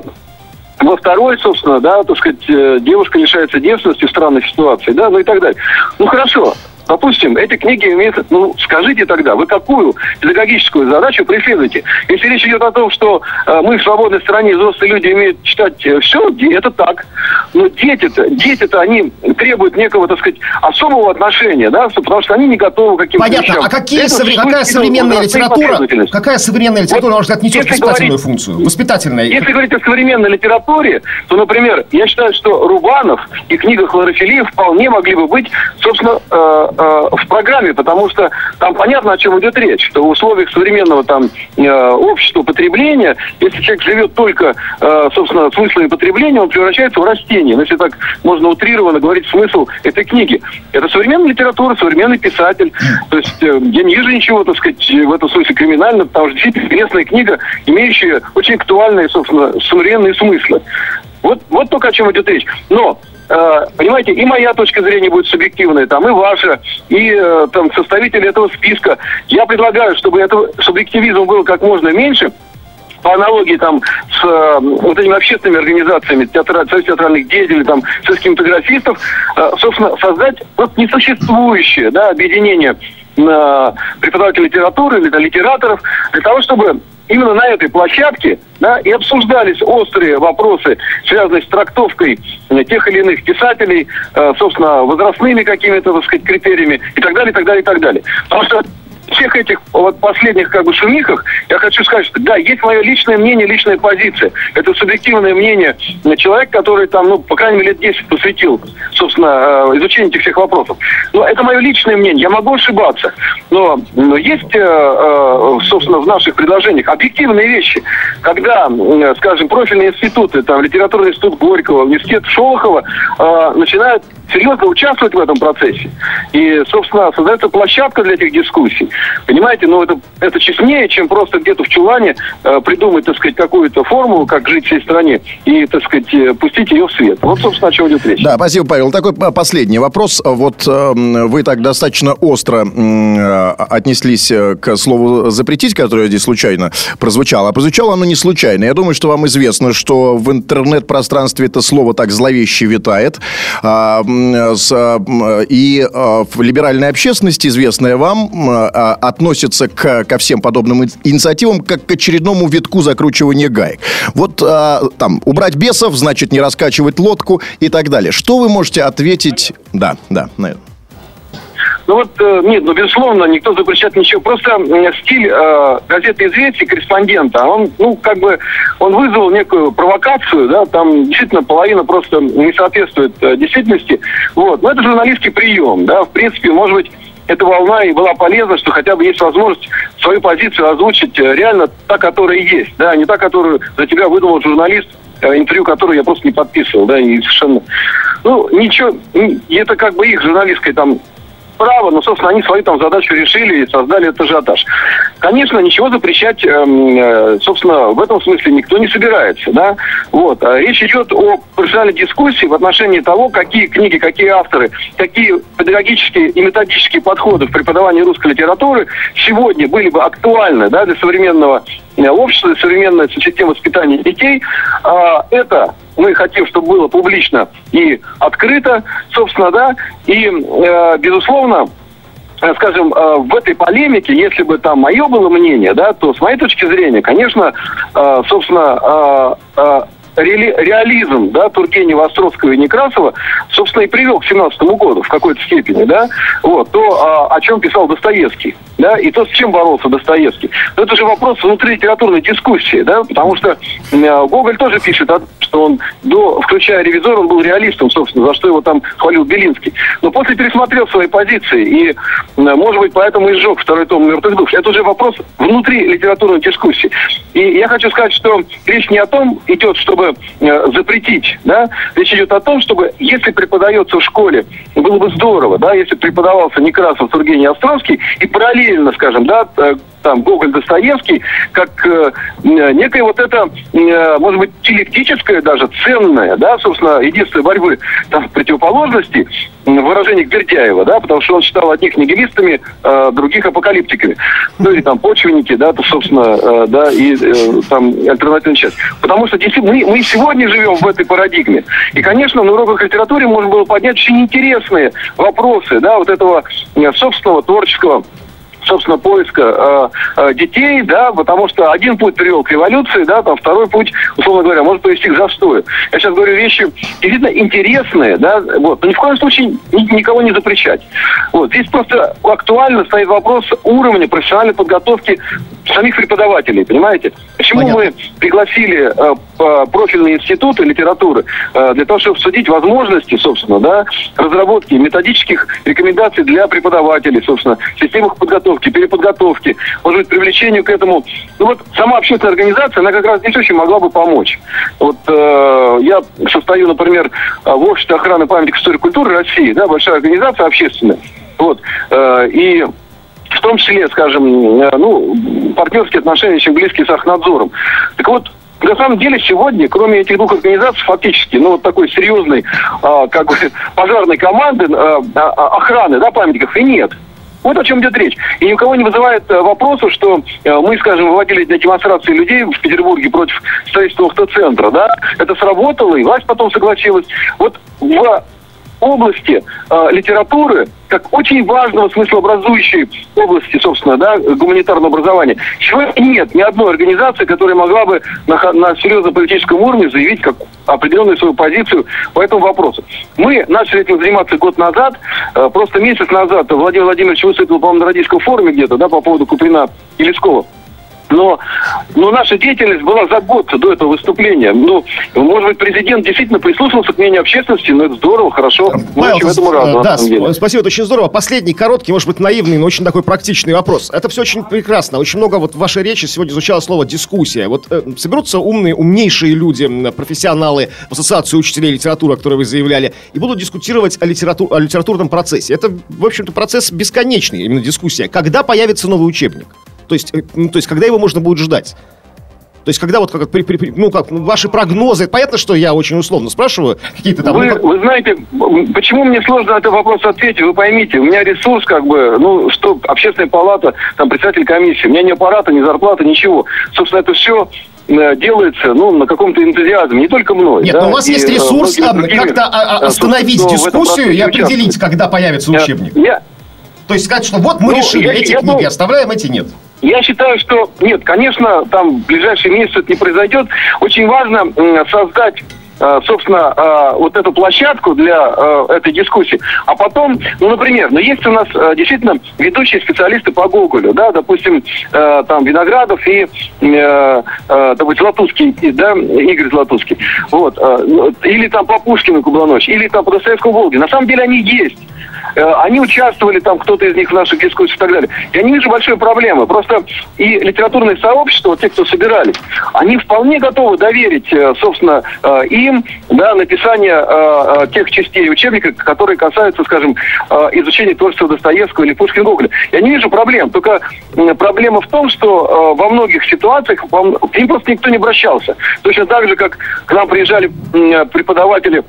во второй, собственно, да, так сказать, э, девушка лишается девственности в странной ситуации, да, ну и так далее. Ну хорошо, Допустим, эти книги имеют... Ну, скажите тогда, вы какую педагогическую задачу преследуете? Если речь идет о том, что э, мы в свободной стране, взрослые люди имеют читать э, все, это так. Но дети-то, дети-то, они требуют некого, так сказать, особого отношения, да, потому что они не готовы к каким-то Понятно. вещам. А какие совре... какая современная литература, какая современная литература, вот, на ваш несет воспитательную говорить, функцию? Воспитательная. Если говорить о современной литературе, то, например, я считаю, что Рубанов и книга Хлорофилии вполне могли бы быть, собственно, Э, в программе, потому что там понятно, о чем идет речь, что в условиях современного там э, общества потребления, если человек живет только, э, собственно, смыслами потребления, он превращается в растение. Но если так можно утрированно говорить смысл этой книги. Это современная литература, современный писатель. То есть я не вижу ничего, так сказать, в этом смысле криминального, потому что действительно интересная книга, имеющая очень актуальные, собственно, современные смыслы. Вот, вот только о чем идет речь. Но Э, понимаете, и моя точка зрения будет субъективная, там, и ваша, и э, там составители этого списка. Я предлагаю, чтобы этого субъективизм был как можно меньше, по аналогии там с э, вот этими общественными организациями, театра, союз театральных деятелей, там, союз кинематографистов, э, собственно, создать вот несуществующее да, объединение э, преподавателей литературы литераторов для того, чтобы именно на этой площадке да, и обсуждались острые вопросы, связанные с трактовкой э, тех или иных писателей, э, собственно, возрастными какими-то, так сказать, критериями и так далее, и так далее, и так далее. Потому что всех этих вот последних как бы шумихах я хочу сказать, что да, есть мое личное мнение, личная позиция. Это субъективное мнение человека, который там, ну, по крайней мере, лет 10 посвятил, собственно, э, изучению этих всех вопросов. Но это мое личное мнение, я могу ошибаться. Но, но есть, э, э, собственно, в наших предложениях объективные вещи. Когда, скажем, профильные институты, там, литературный институт Горького, университет Шолохова начинают серьезно участвовать в этом процессе. И, собственно, создается площадка для этих дискуссий. Понимаете, ну это, это честнее, чем просто где-то в чулане э, придумать, так сказать, какую-то формулу, как жить всей стране, и, так сказать, э, пустить ее в свет. Вот, собственно, о чем идет речь. Да, спасибо, Павел. Такой э, последний вопрос. Вот э, вы так достаточно остро э, отнеслись э, к слову «запретить», которое здесь случайно прозвучало. А прозвучало оно не случайно. Я думаю, что вам известно, что в интернет-пространстве это слово так зловеще витает. А, и в либеральной общественности, известная вам, относится к, ко всем подобным инициативам как к очередному витку закручивания гаек. Вот там, убрать бесов, значит, не раскачивать лодку и так далее. Что вы можете ответить? Да, да, на это. Ну вот, э, нет, ну, безусловно, никто запрещает ничего. Просто стиль э, газеты «Известия», корреспондента, он, ну, как бы, он вызвал некую провокацию, да, там действительно половина просто не соответствует э, действительности. Вот, но это журналистский прием, да, в принципе, может быть, эта волна и была полезна, что хотя бы есть возможность свою позицию озвучить э, реально та, которая есть, да, не та, которую за тебя выдумал журналист, э, интервью которую я просто не подписывал, да, и совершенно... Ну, ничего, это как бы их журналистское там право, но, собственно, они свою там задачу решили и создали этот ажиотаж. конечно, ничего запрещать, эм, э, собственно, в этом смысле никто не собирается, да. Вот. А Речь идет о профессиональной дискуссии в отношении того, какие книги, какие авторы, какие педагогические и методические подходы в преподавании русской литературы сегодня были бы актуальны да, для современного э, общества, современной системы воспитания детей. А, Это мы хотим, чтобы было публично и открыто, собственно, да, и, э, безусловно, э, скажем, э, в этой полемике, если бы там мое было мнение, да, то с моей точки зрения, конечно, э, собственно, реали- реализм, да, Тургенева, Островского и Некрасова, собственно, и привел к 17 году в какой-то степени, да, вот, то, а, о чем писал Достоевский, да, и то, с чем боролся Достоевский. Но это же вопрос внутри литературной дискуссии, да, потому что э, Гоголь тоже пишет, что он, до, включая ревизор, он был реалистом, собственно, за что его там хвалил Белинский. Но после пересмотрел свои позиции и, э, может быть, поэтому и сжег второй том «Мертвых душ». Это уже вопрос внутри литературной дискуссии. И я хочу сказать, что речь не о том идет, чтобы э, запретить, да, речь идет о том, чтобы, если преподается в школе, было бы здорово, да, если преподавался Некрасов, Тургений, Островский, и параллельно, скажем, да, э, там Гоголь, Достоевский, как э, некое вот это, э, может быть, диалектическое даже, ценное, да, собственно, единство борьбы там, противоположностей, м, выражение Бердяева, да, потому что он считал одних нигилистами, э, других апокалиптиками. Ну, или там почвенники, да, то, собственно, э, да, и э, там альтернативная часть. Потому что мы, мы сегодня живем в этой парадигме. И, конечно, на уроках литературы можно было поднять очень интересные вопросы, да, вот этого собственного творческого собственно, поиска э, э, детей, да, потому что один путь привел к революции, да, там второй путь, условно говоря, может привести к застою. Я сейчас говорю вещи действительно интересные, да, вот, но ни в коем случае ни- никого не запрещать. Вот, здесь просто актуально стоит вопрос уровня профессиональной подготовки самих преподавателей, понимаете? Почему Понятно. мы пригласили э, профильные институты литературы э, для того, чтобы обсудить возможности, собственно, да, разработки методических рекомендаций для преподавателей, собственно, систем их подготовки, переподготовки, может быть, привлечению к этому. Ну вот сама общественная организация, она как раз здесь очень могла бы помочь. Вот э, я состою, например, э, в обществе охраны памятников истории и культуры России, да, большая организация общественная. Вот. Э, и в том числе, скажем, э, ну, партнерские отношения очень близкие с Ахнадзором. Так вот, на самом деле сегодня, кроме этих двух организаций, фактически, ну, вот такой серьезной, а, как бы, пожарной команды а, а, охраны, да, памятников и нет. Вот о чем идет речь. И ни у кого не вызывает э, вопроса, что э, мы, скажем, выводили для демонстрации людей в Петербурге против строительства автоцентра, да, это сработало, и власть потом согласилась. Вот в области э, литературы, как очень важного смыслообразующей области, собственно, да, гуманитарного образования, сегодня нет ни одной организации, которая могла бы на, на серьезном политическом уровне заявить как определенную свою позицию по этому вопросу. Мы начали этим заниматься год назад, э, просто месяц назад Владимир Владимирович выступил, по-моему, на Родительском форуме где-то, да, по поводу Куприна и Лескова. Но, но наша деятельность была за год до этого выступления. Ну, может быть, президент действительно прислушался к мнению общественности, но это здорово, хорошо. Павел, очень этому рады, э, да, спасибо, это очень здорово. Последний, короткий, может быть, наивный, но очень такой практичный вопрос. Это все очень прекрасно. Очень много вот в вашей речи сегодня звучало слово «дискуссия». Вот э, соберутся умные, умнейшие люди, профессионалы в Ассоциации учителей литературы, о которой вы заявляли, и будут дискутировать о, литерату- о литературном процессе. Это, в общем-то, процесс бесконечный, именно дискуссия. Когда появится новый учебник? То есть, э, ну, то есть когда его можно будет ждать? То есть, когда вот как, при- при- ну, как ну, ваши прогнозы, понятно, что я очень условно спрашиваю, какие-то там... Вы, ну, как- вы знаете, почему мне сложно на этот вопрос ответить, вы поймите, у меня ресурс, как бы, ну, что, общественная палата, там, председатель комиссии, у меня ни аппарата, ни зарплаты, ничего. Собственно, это все делается, ну, на каком-то энтузиазме, не только мной. Нет, да, но у вас и, есть э, ресурс а, как-то а, а, э, остановить этом дискуссию и определить, участвует. когда появится учебник. Я, То есть сказать, что вот мы Ну, решили, я- эти я книги думаю- оставляем, эти нет. Я считаю, что нет, конечно, там в ближайшие месяцы это не произойдет. Очень важно создать собственно, э, вот эту площадку для э, этой дискуссии. А потом, ну, например, ну, есть у нас э, действительно ведущие специалисты по Гоголю, да, допустим, э, там Виноградов и, э, э, допустим, Златузский, и, да, Игорь Златузский. Вот. э, ну, или там по Пушкину Кубланович, или там по Достоевскому Волге. На самом деле они есть. э, они участвовали там, кто-то из них в наших дискуссиях и так далее. Я не вижу большой проблемы. Просто и литературное сообщество, вот те, кто собирались, они вполне готовы доверить, э, собственно, э, им да, написание э, э, тех частей учебника, которые касаются, скажем, э, изучения творчества Достоевского или Пушкина Гоголя. Я не вижу проблем. Только проблема в том, что э, во многих ситуациях вам- к ним просто никто не обращался. Точно так же, как к нам приезжали м, преподаватели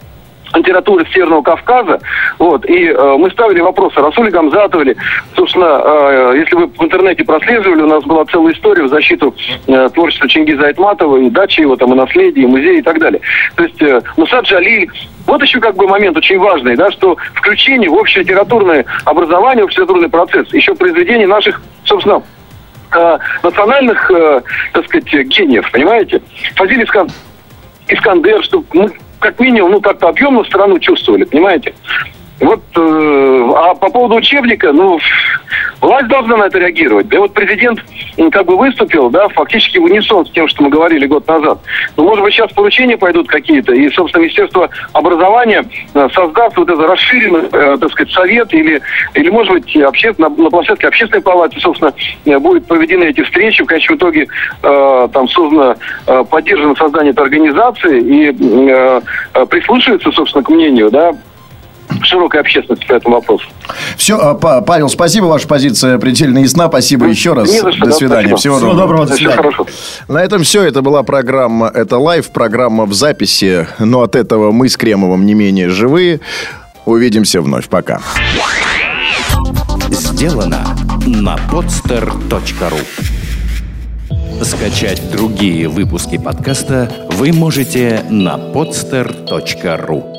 литературы Северного Кавказа, вот, и э, мы ставили вопросы Расуле Гамзатовой, собственно, э, если вы в интернете прослеживали, у нас была целая история в защиту э, творчества Чингиза Айтматова, и дачи его, там, и наследие, и музей, и так далее. То есть э, Мусад Джалиль, вот еще как бы момент очень важный, да, что включение в общелитературное образование, общелитературный процесс, еще произведений наших, собственно, э, национальных, э, так сказать, гениев, понимаете? Фазиль Искан- Искандер, чтобы мы как минимум, ну, как-то объемно страну чувствовали, понимаете? Вот, э, а по поводу учебника, ну, власть должна на это реагировать. Да вот президент как бы выступил, да, фактически в унисон с тем, что мы говорили год назад. Ну, может быть, сейчас поручения пойдут какие-то, и, собственно, Министерство образования э, создаст вот это расширенный, э, так сказать, совет, или, или может быть, обще- на, на площадке общественной палаты, собственно, э, будут проведены эти встречи, в конечном итоге э, там создано, э, поддержано создание этой организации, и э, э, прислушивается, собственно, к мнению, да, широкой общественности по этому вопросу. Все, а, Па- Павел, спасибо, ваша позиция предельно ясна. Спасибо еще раз. Не за что, до да, свидания. спасибо. Всего, Всего доброго, до Всего свидания. хорошего. На этом все. Это была программа «Это live», программа в записи. Но от этого мы с Кремовым не менее живые. Увидимся вновь. Пока. Сделано на podster.ru Скачать другие выпуски подкаста вы можете на podster.ru